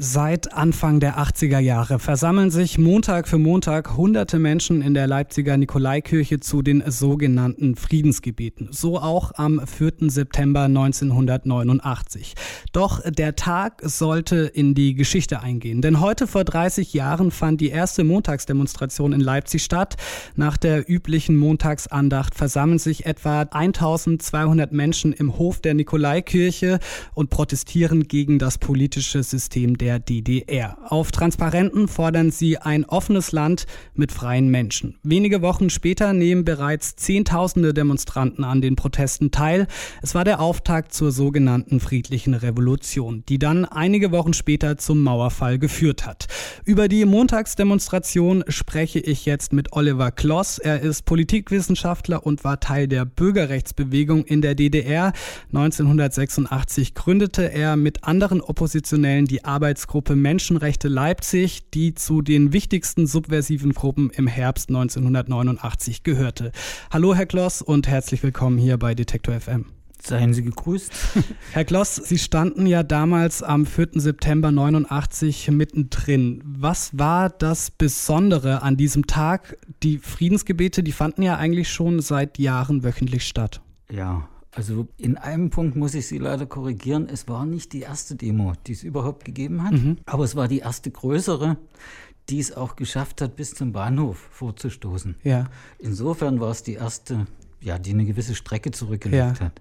Seit Anfang der 80er Jahre versammeln sich Montag für Montag hunderte Menschen in der Leipziger Nikolaikirche zu den sogenannten Friedensgebeten. So auch am 4. September 1989. Doch der Tag sollte in die Geschichte eingehen. Denn heute vor 30 Jahren fand die erste Montagsdemonstration in Leipzig statt. Nach der üblichen Montagsandacht versammeln sich etwa 1200 Menschen im Hof der Nikolaikirche und protestieren gegen das politische System der der DDR. Auf Transparenten fordern sie ein offenes Land mit freien Menschen. Wenige Wochen später nehmen bereits Zehntausende Demonstranten an den Protesten teil. Es war der Auftakt zur sogenannten friedlichen Revolution, die dann einige Wochen später zum Mauerfall geführt hat. Über die Montagsdemonstration spreche ich jetzt mit Oliver Kloss. Er ist Politikwissenschaftler und war Teil der Bürgerrechtsbewegung in der DDR. 1986 gründete er mit anderen Oppositionellen die Arbeits Arbeitsgruppe Menschenrechte Leipzig, die zu den wichtigsten subversiven Gruppen im Herbst 1989 gehörte. Hallo Herr Kloss und herzlich willkommen hier bei Detektor FM. Seien Sie gegrüßt. Herr Kloss, Sie standen ja damals am 4. September 89 mittendrin. Was war das Besondere an diesem Tag? Die Friedensgebete, die fanden ja eigentlich schon seit Jahren wöchentlich statt. Ja, also in einem Punkt muss ich Sie leider korrigieren. Es war nicht die erste Demo, die es überhaupt gegeben hat, mhm. aber es war die erste größere, die es auch geschafft hat, bis zum Bahnhof vorzustoßen. Ja. Insofern war es die erste, ja, die eine gewisse Strecke zurückgelegt ja. hat.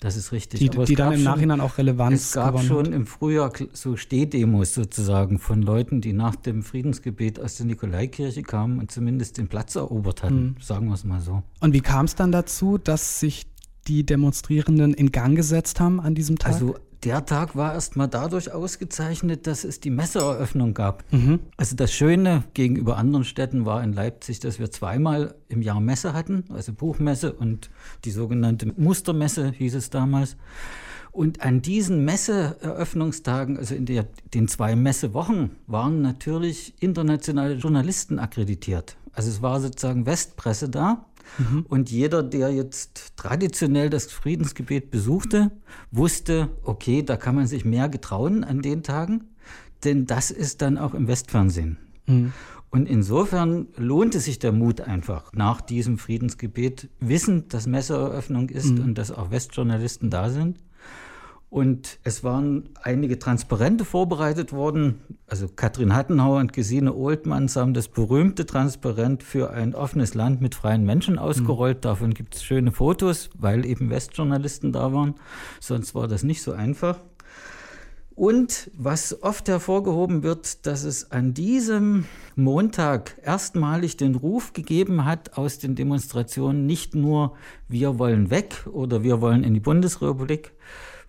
Das ist richtig. Die, die dann im Nachhinein schon, auch Relevanz Es gab schon hat. im Frühjahr so Stehdemos sozusagen von Leuten, die nach dem Friedensgebet aus der Nikolaikirche kamen und zumindest den Platz erobert hatten, mhm. sagen wir es mal so. Und wie kam es dann dazu, dass sich die Demonstrierenden in Gang gesetzt haben an diesem Tag? Also der Tag war erstmal dadurch ausgezeichnet, dass es die Messeeröffnung gab. Mhm. Also das Schöne gegenüber anderen Städten war in Leipzig, dass wir zweimal im Jahr Messe hatten, also Buchmesse und die sogenannte Mustermesse hieß es damals. Und an diesen Messeeröffnungstagen, also in der, den zwei Messewochen, waren natürlich internationale Journalisten akkreditiert. Also es war sozusagen Westpresse da. Mhm. Und jeder, der jetzt traditionell das Friedensgebet besuchte, wusste, okay, da kann man sich mehr getrauen an den Tagen, denn das ist dann auch im Westfernsehen. Mhm. Und insofern lohnte sich der Mut einfach nach diesem Friedensgebet, wissend, dass Messeeröffnung ist mhm. und dass auch Westjournalisten da sind. Und es waren einige Transparente vorbereitet worden. Also Katrin Hattenhauer und Gesine Oldmanns haben das berühmte Transparent für ein offenes Land mit freien Menschen ausgerollt. Mhm. Davon gibt es schöne Fotos, weil eben Westjournalisten da waren. Sonst war das nicht so einfach. Und was oft hervorgehoben wird, dass es an diesem Montag erstmalig den Ruf gegeben hat aus den Demonstrationen, nicht nur wir wollen weg oder wir wollen in die Bundesrepublik,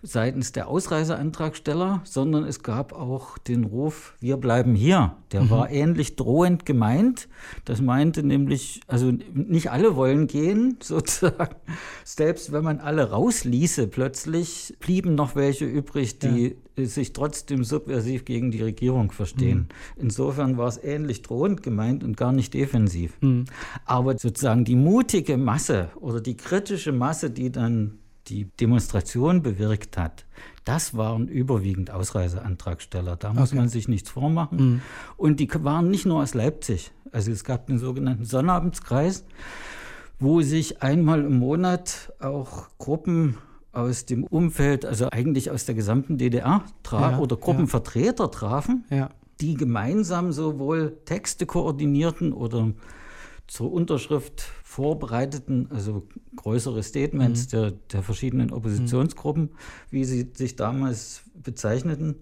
seitens der Ausreiseantragsteller, sondern es gab auch den Ruf, wir bleiben hier. Der mhm. war ähnlich drohend gemeint. Das meinte nämlich, also nicht alle wollen gehen, sozusagen. Selbst wenn man alle rausließe, plötzlich blieben noch welche übrig, die ja. sich trotzdem subversiv gegen die Regierung verstehen. Mhm. Insofern war es ähnlich drohend gemeint und gar nicht defensiv. Mhm. Aber sozusagen die mutige Masse oder die kritische Masse, die dann die Demonstration bewirkt hat, das waren überwiegend Ausreiseantragsteller. Da muss okay. man sich nichts vormachen. Mhm. Und die waren nicht nur aus Leipzig. Also es gab den sogenannten Sonnabendskreis, wo sich einmal im Monat auch Gruppen aus dem Umfeld, also eigentlich aus der gesamten DDR trafen ja, oder Gruppenvertreter ja. trafen, ja. die gemeinsam sowohl Texte koordinierten oder zur Unterschrift vorbereiteten, also größere Statements mhm. der, der verschiedenen Oppositionsgruppen, wie sie sich damals bezeichneten.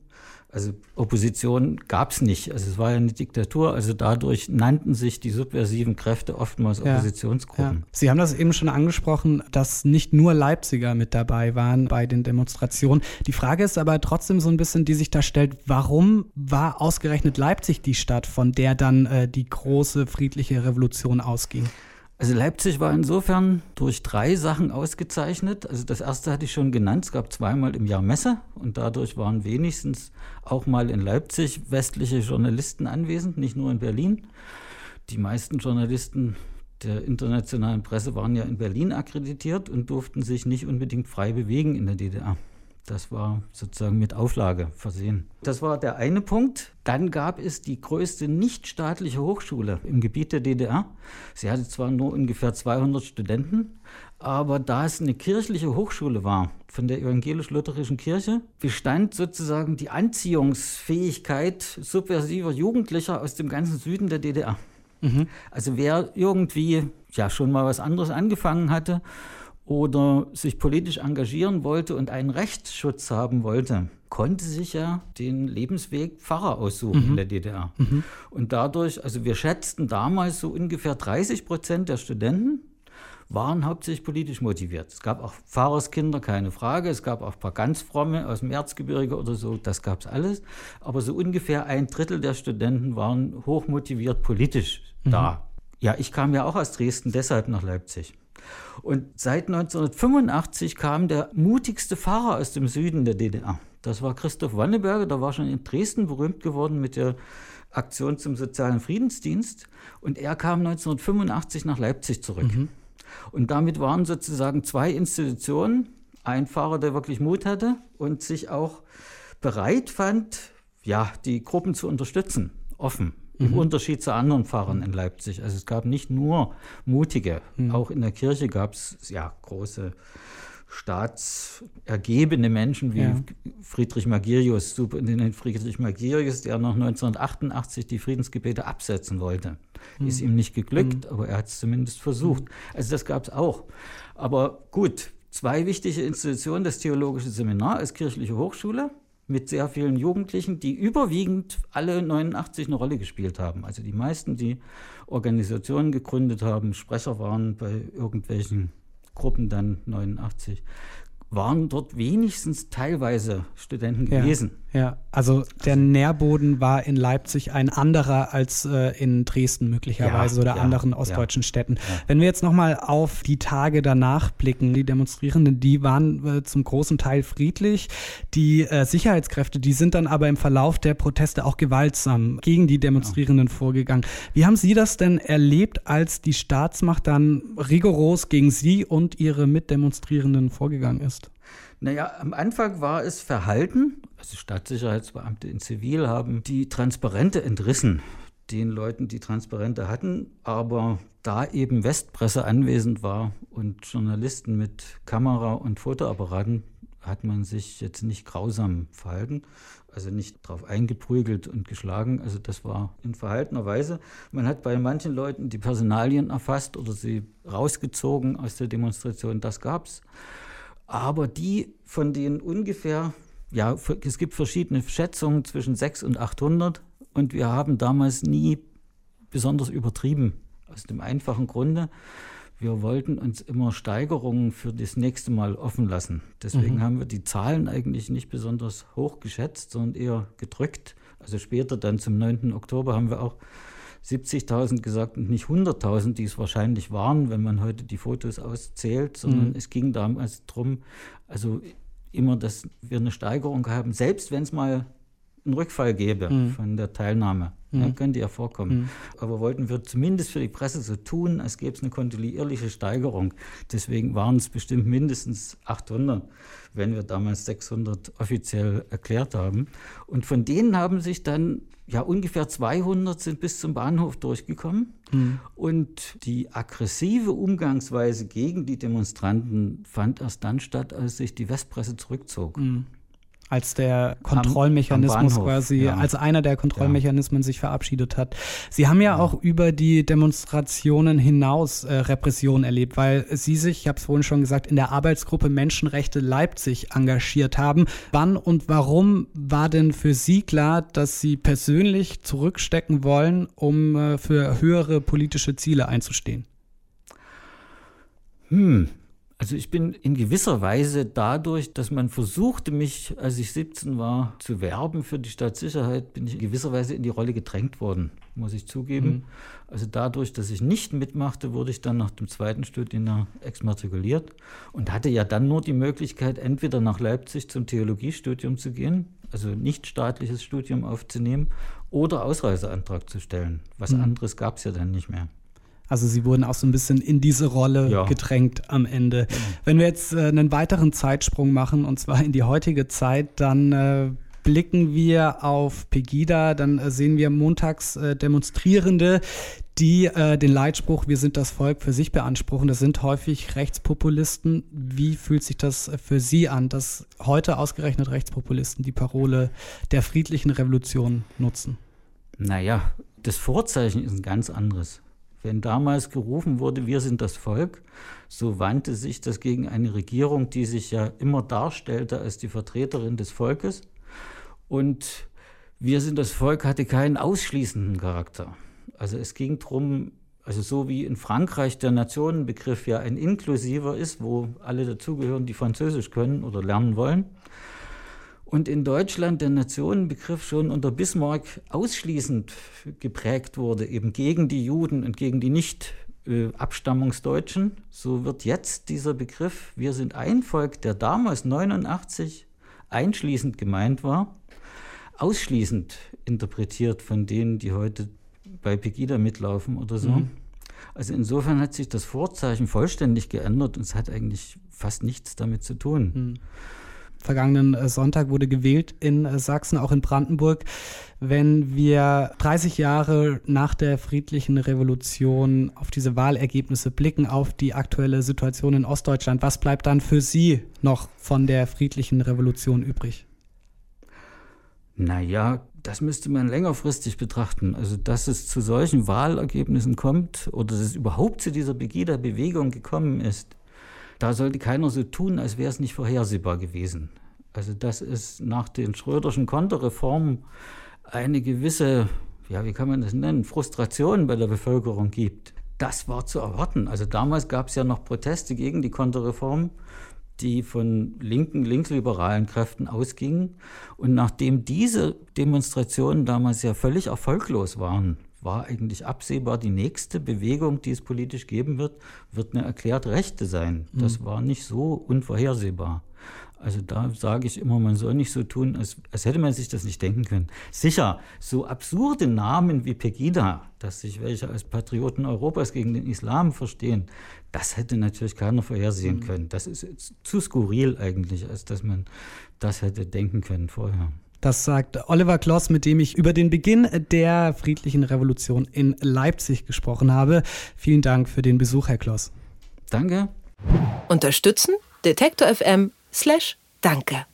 Also Opposition gab es nicht. Also es war ja eine Diktatur. Also dadurch nannten sich die subversiven Kräfte oftmals Oppositionsgruppen. Ja. Sie haben das eben schon angesprochen, dass nicht nur Leipziger mit dabei waren bei den Demonstrationen. Die Frage ist aber trotzdem so ein bisschen, die sich da stellt, warum war ausgerechnet Leipzig die Stadt, von der dann äh, die große friedliche Revolution ausging? Also Leipzig war insofern durch drei Sachen ausgezeichnet. Also das erste hatte ich schon genannt, es gab zweimal im Jahr Messe und dadurch waren wenigstens auch mal in Leipzig westliche Journalisten anwesend, nicht nur in Berlin. Die meisten Journalisten der internationalen Presse waren ja in Berlin akkreditiert und durften sich nicht unbedingt frei bewegen in der DDR. Das war sozusagen mit Auflage versehen. Das war der eine Punkt. Dann gab es die größte nichtstaatliche Hochschule im Gebiet der DDR. Sie hatte zwar nur ungefähr 200 Studenten, aber da es eine kirchliche Hochschule war, von der evangelisch-lutherischen Kirche, bestand sozusagen die Anziehungsfähigkeit subversiver Jugendlicher aus dem ganzen Süden der DDR. Mhm. Also wer irgendwie ja schon mal was anderes angefangen hatte oder sich politisch engagieren wollte und einen Rechtsschutz haben wollte, konnte sich ja den Lebensweg Pfarrer aussuchen mhm. in der DDR. Mhm. Und dadurch, also wir schätzten damals so ungefähr 30 Prozent der Studenten waren hauptsächlich politisch motiviert. Es gab auch Pfarrerskinder, keine Frage. Es gab auch ein paar ganz fromme aus dem Erzgebirge oder so, das gab es alles. Aber so ungefähr ein Drittel der Studenten waren hochmotiviert politisch mhm. da. Ja, ich kam ja auch aus Dresden, deshalb nach Leipzig. Und seit 1985 kam der mutigste Fahrer aus dem Süden der DDR. Das war Christoph Wanneberger, der war schon in Dresden berühmt geworden mit der Aktion zum sozialen Friedensdienst. Und er kam 1985 nach Leipzig zurück. Mhm. Und damit waren sozusagen zwei Institutionen, ein Fahrer, der wirklich Mut hatte und sich auch bereit fand, ja, die Gruppen zu unterstützen, offen. Im mhm. Unterschied zu anderen Fahrern in Leipzig. Also es gab nicht nur mutige, mhm. auch in der Kirche gab es ja große staatsergebene Menschen wie ja. Friedrich Magirius, Superintendent Friedrich Magirius, der noch 1988 die Friedensgebete absetzen wollte. Mhm. Ist ihm nicht geglückt, mhm. aber er hat es zumindest versucht. Mhm. Also das gab es auch. Aber gut, zwei wichtige Institutionen, das Theologische Seminar als kirchliche Hochschule mit sehr vielen Jugendlichen, die überwiegend alle 89 eine Rolle gespielt haben. Also die meisten, die Organisationen gegründet haben, Sprecher waren bei irgendwelchen Gruppen dann 89, waren dort wenigstens teilweise Studenten gewesen. Ja, ja. also der Nährboden war in Leipzig ein anderer als äh, in Dresden möglicherweise ja, oder ja, anderen ostdeutschen Städten. Wenn wir jetzt nochmal auf die Tage danach blicken, die Demonstrierenden, die waren äh, zum großen Teil friedlich. Die äh, Sicherheitskräfte, die sind dann aber im Verlauf der Proteste auch gewaltsam gegen die Demonstrierenden vorgegangen. Wie haben Sie das denn erlebt, als die Staatsmacht dann rigoros gegen Sie und Ihre Mitdemonstrierenden vorgegangen ist? Naja, am Anfang war es Verhalten. Also Stadtsicherheitsbeamte in Zivil haben die Transparente entrissen den Leuten, die Transparente hatten. Aber da eben Westpresse anwesend war und Journalisten mit Kamera und Fotoapparaten, hat man sich jetzt nicht grausam verhalten, also nicht drauf eingeprügelt und geschlagen. Also das war in verhaltener Weise. Man hat bei manchen Leuten die Personalien erfasst oder sie rausgezogen aus der Demonstration. Das gab es. Aber die von den ungefähr, ja, es gibt verschiedene Schätzungen zwischen 600 und 800 und wir haben damals nie besonders übertrieben. Aus dem einfachen Grunde, wir wollten uns immer Steigerungen für das nächste Mal offen lassen. Deswegen mhm. haben wir die Zahlen eigentlich nicht besonders hoch geschätzt, sondern eher gedrückt. Also später dann zum 9. Oktober haben wir auch 70.000 gesagt und nicht 100.000, die es wahrscheinlich waren, wenn man heute die Fotos auszählt, sondern mhm. es ging damals darum, also immer, dass wir eine Steigerung haben, selbst wenn es mal einen Rückfall gäbe mhm. von der Teilnahme. Mhm. Ja, könnte ja vorkommen. Mhm. Aber wollten wir zumindest für die Presse so tun, als gäbe es eine kontinuierliche Steigerung. Deswegen waren es bestimmt mindestens 800, wenn wir damals 600 offiziell erklärt haben. Und von denen haben sich dann ja, ungefähr 200 sind bis zum Bahnhof durchgekommen. Mhm. Und die aggressive Umgangsweise gegen die Demonstranten fand erst dann statt, als sich die Westpresse zurückzog. Als der Kontrollmechanismus am, am quasi, ja. als einer der Kontrollmechanismen ja. sich verabschiedet hat. Sie haben ja, ja, auch über die Demonstrationen hinaus äh, Repression erlebt, weil Sie sich, ich habe es vorhin schon gesagt, in der Arbeitsgruppe Menschenrechte Leipzig engagiert haben. Wann und warum war denn für Sie klar, dass Sie persönlich zurückstecken wollen, um äh, für höhere politische Ziele einzustehen? Hm, also ich bin in gewisser Weise dadurch, dass man versuchte, mich, als ich 17 war, zu werben für die Staatssicherheit, bin ich in gewisser Weise in die Rolle gedrängt worden, muss ich zugeben. Mhm. Also dadurch, dass ich nicht mitmachte, wurde ich dann nach dem zweiten Studienjahr exmatrikuliert und hatte ja dann nur die Möglichkeit, entweder nach Leipzig zum Theologiestudium zu gehen, also nicht staatliches Studium aufzunehmen, oder Ausreiseantrag zu stellen. Was mhm. anderes gab es ja dann nicht mehr. Also sie wurden auch so ein bisschen in diese Rolle ja. gedrängt am Ende. Genau. Wenn wir jetzt äh, einen weiteren Zeitsprung machen, und zwar in die heutige Zeit, dann äh, blicken wir auf Pegida, dann äh, sehen wir montags äh, Demonstrierende, die äh, den Leitspruch Wir sind das Volk für sich beanspruchen. Das sind häufig Rechtspopulisten. Wie fühlt sich das für Sie an, dass heute ausgerechnet Rechtspopulisten die Parole der friedlichen Revolution nutzen? Naja, das Vorzeichen ist ein ganz anderes. Wenn damals gerufen wurde, wir sind das Volk, so wandte sich das gegen eine Regierung, die sich ja immer darstellte als die Vertreterin des Volkes. Und wir sind das Volk hatte keinen ausschließenden Charakter. Also es ging darum, also so wie in Frankreich der Nationenbegriff ja ein inklusiver ist, wo alle dazugehören, die Französisch können oder lernen wollen. Und in Deutschland der Nationenbegriff schon unter Bismarck ausschließend geprägt wurde, eben gegen die Juden und gegen die nicht Abstammungsdeutschen. So wird jetzt dieser Begriff, wir sind ein Volk, der damals 89 einschließend gemeint war, ausschließend interpretiert von denen, die heute bei Pegida mitlaufen oder so. Mhm. Also insofern hat sich das Vorzeichen vollständig geändert und es hat eigentlich fast nichts damit zu tun. Mhm. Vergangenen äh, Sonntag wurde gewählt in äh, Sachsen, auch in Brandenburg. Wenn wir 30 Jahre nach der friedlichen Revolution auf diese Wahlergebnisse blicken, auf die aktuelle Situation in Ostdeutschland, was bleibt dann für Sie noch von der friedlichen Revolution übrig? Naja, das müsste man längerfristig betrachten. Also, dass es zu solchen Wahlergebnissen kommt oder dass es überhaupt zu dieser Begida-Bewegung gekommen ist, da sollte keiner so tun, als wäre es nicht vorhersehbar gewesen. Also, dass es nach den Schröderschen Konterreformen eine gewisse, ja, wie kann man das nennen, Frustration bei der Bevölkerung gibt. Das war zu erwarten. Also damals gab es ja noch Proteste gegen die Konterreform die von linken, linksliberalen Kräften ausgingen. Und nachdem diese Demonstrationen damals ja völlig erfolglos waren, war eigentlich absehbar, die nächste Bewegung, die es politisch geben wird, wird eine erklärt Rechte sein. Das mhm. war nicht so unvorhersehbar. Also da sage ich immer, man soll nicht so tun, als, als hätte man sich das nicht denken können. Sicher, so absurde Namen wie Pegida, dass sich welche als Patrioten Europas gegen den Islam verstehen, das hätte natürlich keiner vorhersehen mhm. können. Das ist zu skurril eigentlich, als dass man das hätte denken können vorher. Das sagt Oliver Kloss, mit dem ich über den Beginn der friedlichen Revolution in Leipzig gesprochen habe. Vielen Dank für den Besuch, Herr Kloss. Danke. Unterstützen Detektor FM slash Danke.